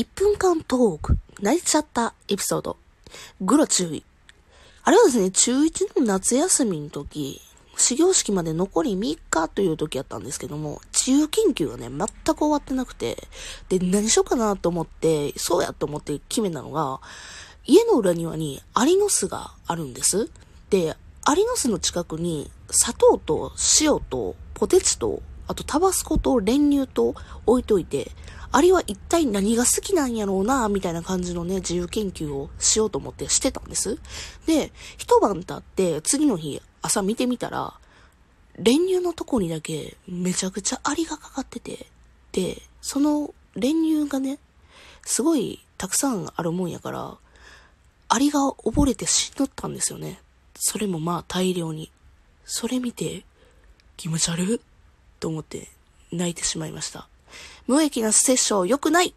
1分間トーク、泣いちゃったエピソード。グラ注意。あれはですね、中1の夏休みの時、始業式まで残り3日という時やったんですけども、自由研究がね、全く終わってなくて、で、何しようかなと思って、そうやと思って決めたのが、家の裏庭にアリの巣があるんです。で、アリの巣の近くに砂糖と塩とポテチと、あとタバスコと練乳と置いといて、アリは一体何が好きなんやろうな、みたいな感じのね、自由研究をしようと思ってしてたんです。で、一晩経って次の日朝見てみたら、練乳のとこにだけめちゃくちゃアリがかかってて、で、その練乳がね、すごいたくさんあるもんやから、アリが溺れて死んどったんですよね。それもまあ大量に。それ見て、気持ち悪いと思って泣いてしまいました。無益な殺生良くない。